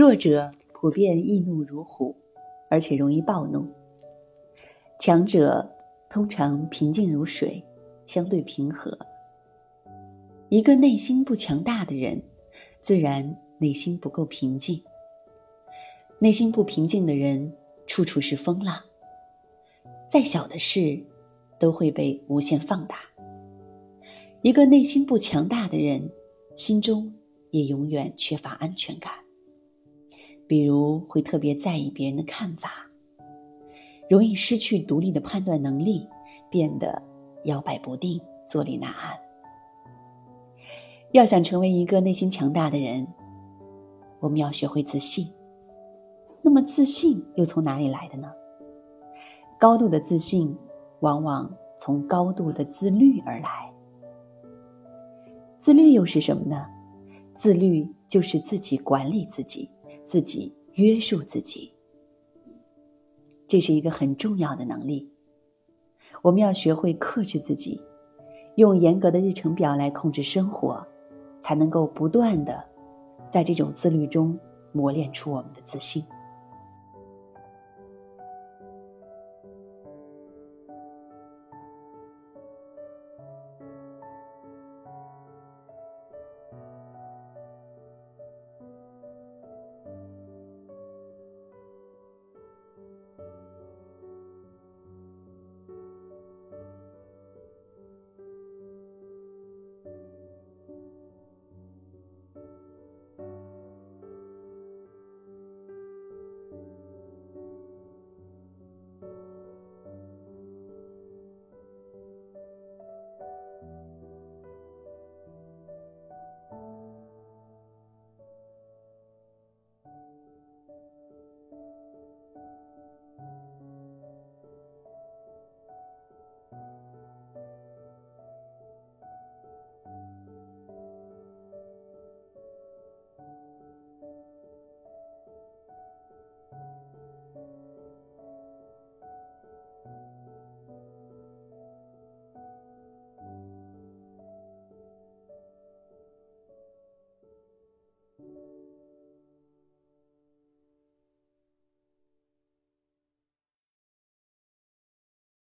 弱者普遍易怒如虎，而且容易暴怒；强者通常平静如水，相对平和。一个内心不强大的人，自然内心不够平静。内心不平静的人，处处是风浪。再小的事，都会被无限放大。一个内心不强大的人，心中也永远缺乏安全感。比如会特别在意别人的看法，容易失去独立的判断能力，变得摇摆不定、坐立难安。要想成为一个内心强大的人，我们要学会自信。那么自信又从哪里来的呢？高度的自信，往往从高度的自律而来。自律又是什么呢？自律就是自己管理自己，自己约束自己。这是一个很重要的能力。我们要学会克制自己，用严格的日程表来控制生活，才能够不断的在这种自律中磨练出我们的自信。